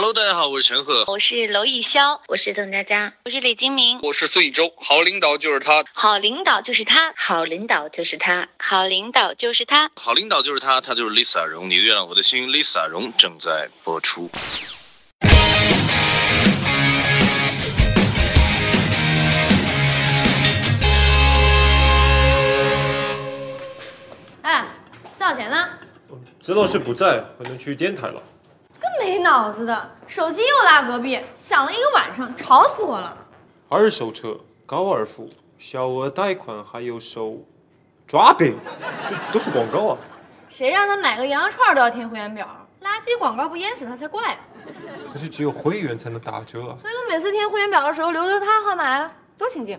Hello，大家好，我是陈赫，我是娄艺潇，我是邓家佳，我是李金铭，我是孙艺洲。好领导就是他，好领导就是他，好领导就是他，好领导就是他，好领导就是他，他就是 Lisa 荣。你的月亮我的心，Lisa 荣正在播出。哎，赵钱呢？曾老师不在，我能去电台了。没脑子的，手机又落隔壁，响了一个晚上，吵死我了。二手车、高尔夫、小额贷款，还有手抓饼，都是广告啊！谁让他买个羊肉串都要填会员表？垃圾广告不淹死他才怪。可是只有会员才能打折啊！所以我每次填会员表的时候留的是他号码呀，多亲近。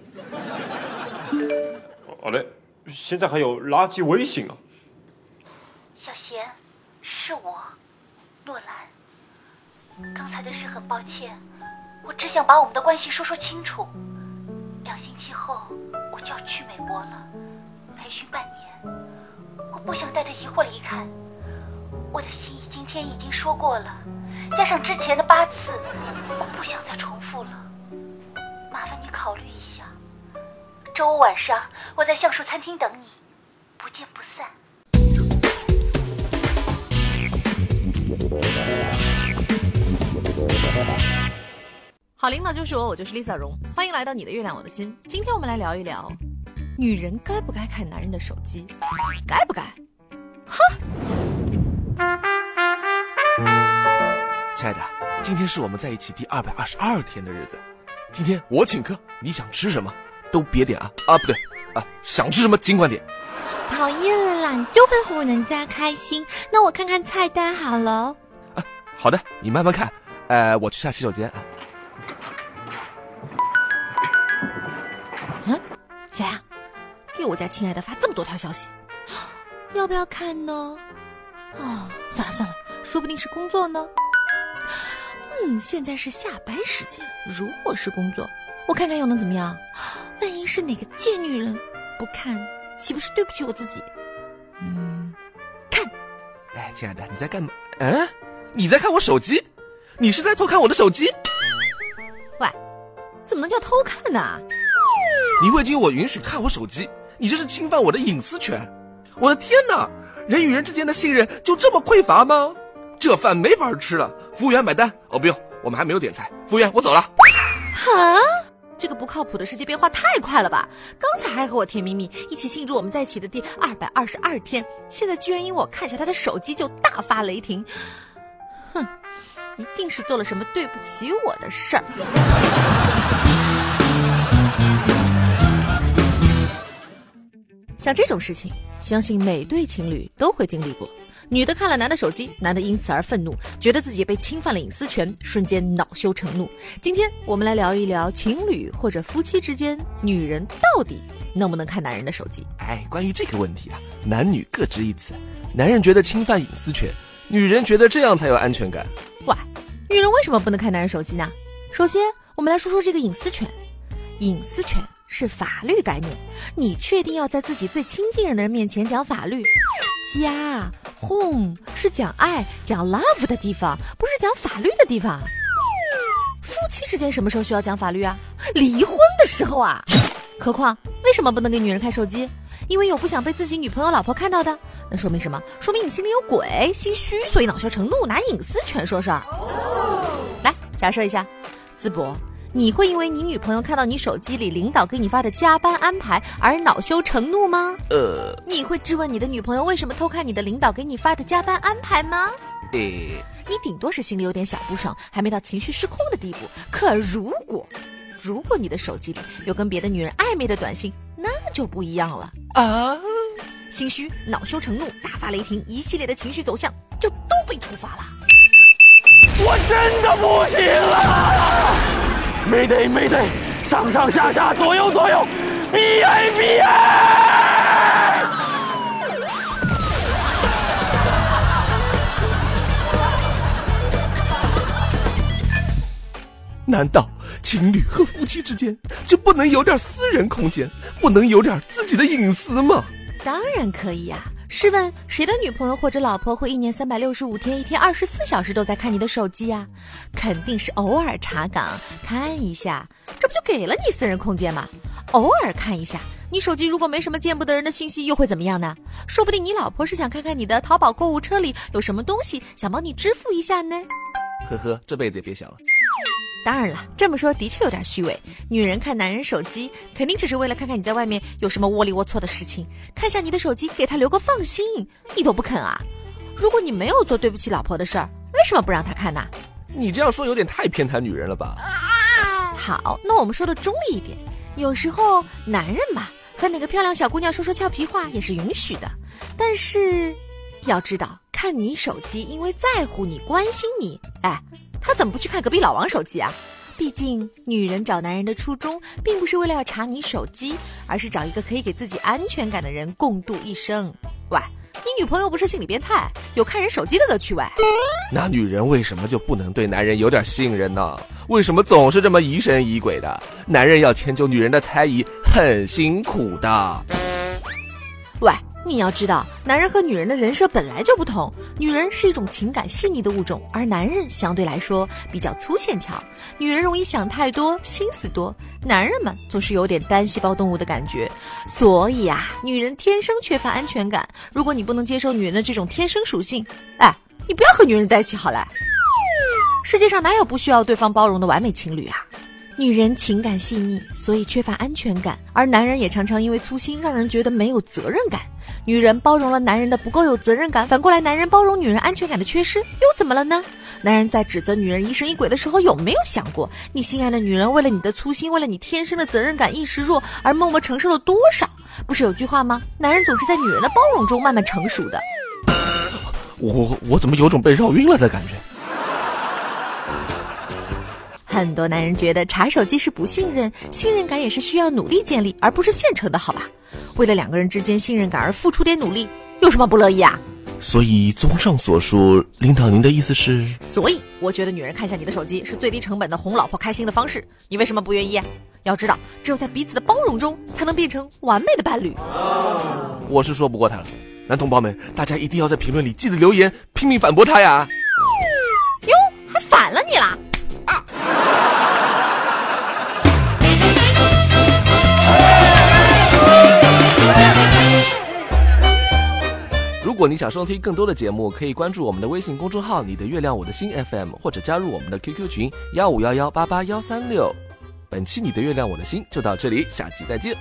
好嘞，现在还有垃圾微信啊！小贤，是我。刚才的事很抱歉，我只想把我们的关系说说清楚。两星期后我就要去美国了，培训半年。我不想带着疑惑离开。我的心意今天已经说过了，加上之前的八次，我不想再重复了。麻烦你考虑一下。周五晚上我在橡树餐厅等你，不见不散。好领导就是我，我就是 Lisa 荣，欢迎来到你的月亮我的心。今天我们来聊一聊，女人该不该看男人的手机？该不该？哼！亲爱的，今天是我们在一起第二百二十二天的日子，今天我请客，你想吃什么都别点啊啊不对啊，想吃什么尽管点。讨厌了啦，你就会哄人家开心。那我看看菜单好了。啊，好的，你慢慢看。呃，我去下洗手间啊。谁啊？给我家亲爱的发这么多条消息，要不要看呢？哦，算了算了，说不定是工作呢。嗯，现在是下班时间，如果是工作，我看看又能怎么样？万一是哪个贱女人，不看岂不是对不起我自己？嗯，看。哎，亲爱的，你在干嘛？嗯，你在看我手机？你是在偷看我的手机？喂，怎么能叫偷看呢？你未经我允许看我手机，你这是侵犯我的隐私权！我的天哪，人与人之间的信任就这么匮乏吗？这饭没法吃了，服务员买单。哦，不用，我们还没有点菜。服务员，我走了。哈，这个不靠谱的世界变化太快了吧？刚才还和我甜蜜蜜，一起庆祝我们在一起的第二百二十二天，现在居然因我看下他的手机就大发雷霆。哼，一定是做了什么对不起我的事儿。像这种事情，相信每对情侣都会经历过。女的看了男的手机，男的因此而愤怒，觉得自己被侵犯了隐私权，瞬间恼羞成怒。今天我们来聊一聊情侣或者夫妻之间，女人到底能不能看男人的手机？哎，关于这个问题啊，男女各执一词。男人觉得侵犯隐私权，女人觉得这样才有安全感。喂，女人为什么不能看男人手机呢？首先，我们来说说这个隐私权。隐私权。是法律概念，你确定要在自己最亲近的人面前讲法律？家，home 是讲爱、讲 love 的地方，不是讲法律的地方。夫妻之间什么时候需要讲法律啊？离婚的时候啊。何况，为什么不能给女人看手机？因为有不想被自己女朋友、老婆看到的。那说明什么？说明你心里有鬼，心虚，所以恼羞成怒，拿隐私权说事儿。来，假设一下，淄博。你会因为你女朋友看到你手机里领导给你发的加班安排而恼羞成怒吗？呃，你会质问你的女朋友为什么偷看你的领导给你发的加班安排吗？呃，你顶多是心里有点小不爽，还没到情绪失控的地步。可如果，如果你的手机里有跟别的女人暧昧的短信，那就不一样了啊！心虚、恼羞成怒、大发雷霆，一系列的情绪走向就都被触发了。我真的不行了。没得没得，上上下下左右左右，B A B A。难道情侣和夫妻之间就不能有点私人空间，不能有点自己的隐私吗？当然可以呀。试问谁的女朋友或者老婆会一年三百六十五天，一天二十四小时都在看你的手机啊？肯定是偶尔查岗看一下，这不就给了你私人空间吗？偶尔看一下，你手机如果没什么见不得人的信息，又会怎么样呢？说不定你老婆是想看看你的淘宝购物车里有什么东西，想帮你支付一下呢。呵呵，这辈子也别想了。当然了，这么说的确有点虚伪。女人看男人手机，肯定只是为了看看你在外面有什么窝里窝错的事情，看下你的手机，给他留个放心。你都不肯啊？如果你没有做对不起老婆的事儿，为什么不让他看呢？你这样说有点太偏袒女人了吧？好，那我们说的中立一点，有时候男人嘛，和哪个漂亮小姑娘说说俏皮话也是允许的。但是，要知道，看你手机，因为在乎你、关心你，哎。他怎么不去看隔壁老王手机啊？毕竟女人找男人的初衷，并不是为了要查你手机，而是找一个可以给自己安全感的人共度一生。喂，你女朋友不是心理变态，有看人手机的乐趣喂？那女人为什么就不能对男人有点信任呢？为什么总是这么疑神疑鬼的？男人要迁就女人的猜疑，很辛苦的。喂。你要知道，男人和女人的人设本来就不同。女人是一种情感细腻的物种，而男人相对来说比较粗线条。女人容易想太多，心思多；男人们总是有点单细胞动物的感觉。所以啊，女人天生缺乏安全感。如果你不能接受女人的这种天生属性，哎，你不要和女人在一起好了。世界上哪有不需要对方包容的完美情侣啊？女人情感细腻，所以缺乏安全感；而男人也常常因为粗心，让人觉得没有责任感。女人包容了男人的不够有责任感，反过来男人包容女人安全感的缺失，又怎么了呢？男人在指责女人疑神疑鬼的时候，有没有想过，你心爱的女人为了你的粗心，为了你天生的责任感意识弱，而默默承受了多少？不是有句话吗？男人总是在女人的包容中慢慢成熟的。我我怎么有种被绕晕了的感觉？很多男人觉得查手机是不信任，信任感也是需要努力建立，而不是现成的，好吧？为了两个人之间信任感而付出点努力，有什么不乐意啊？所以，综上所述，领导您的意思是？所以，我觉得女人看一下你的手机是最低成本的哄老婆开心的方式。你为什么不愿意？要知道，只有在彼此的包容中，才能变成完美的伴侣。我是说不过他了，男同胞们，大家一定要在评论里记得留言，拼命反驳他呀！哟，还反了你了！如果你想收听更多的节目，可以关注我们的微信公众号“你的月亮我的心 FM”，或者加入我们的 QQ 群幺五幺幺八八幺三六。本期“你的月亮我的心”就到这里，下期再见。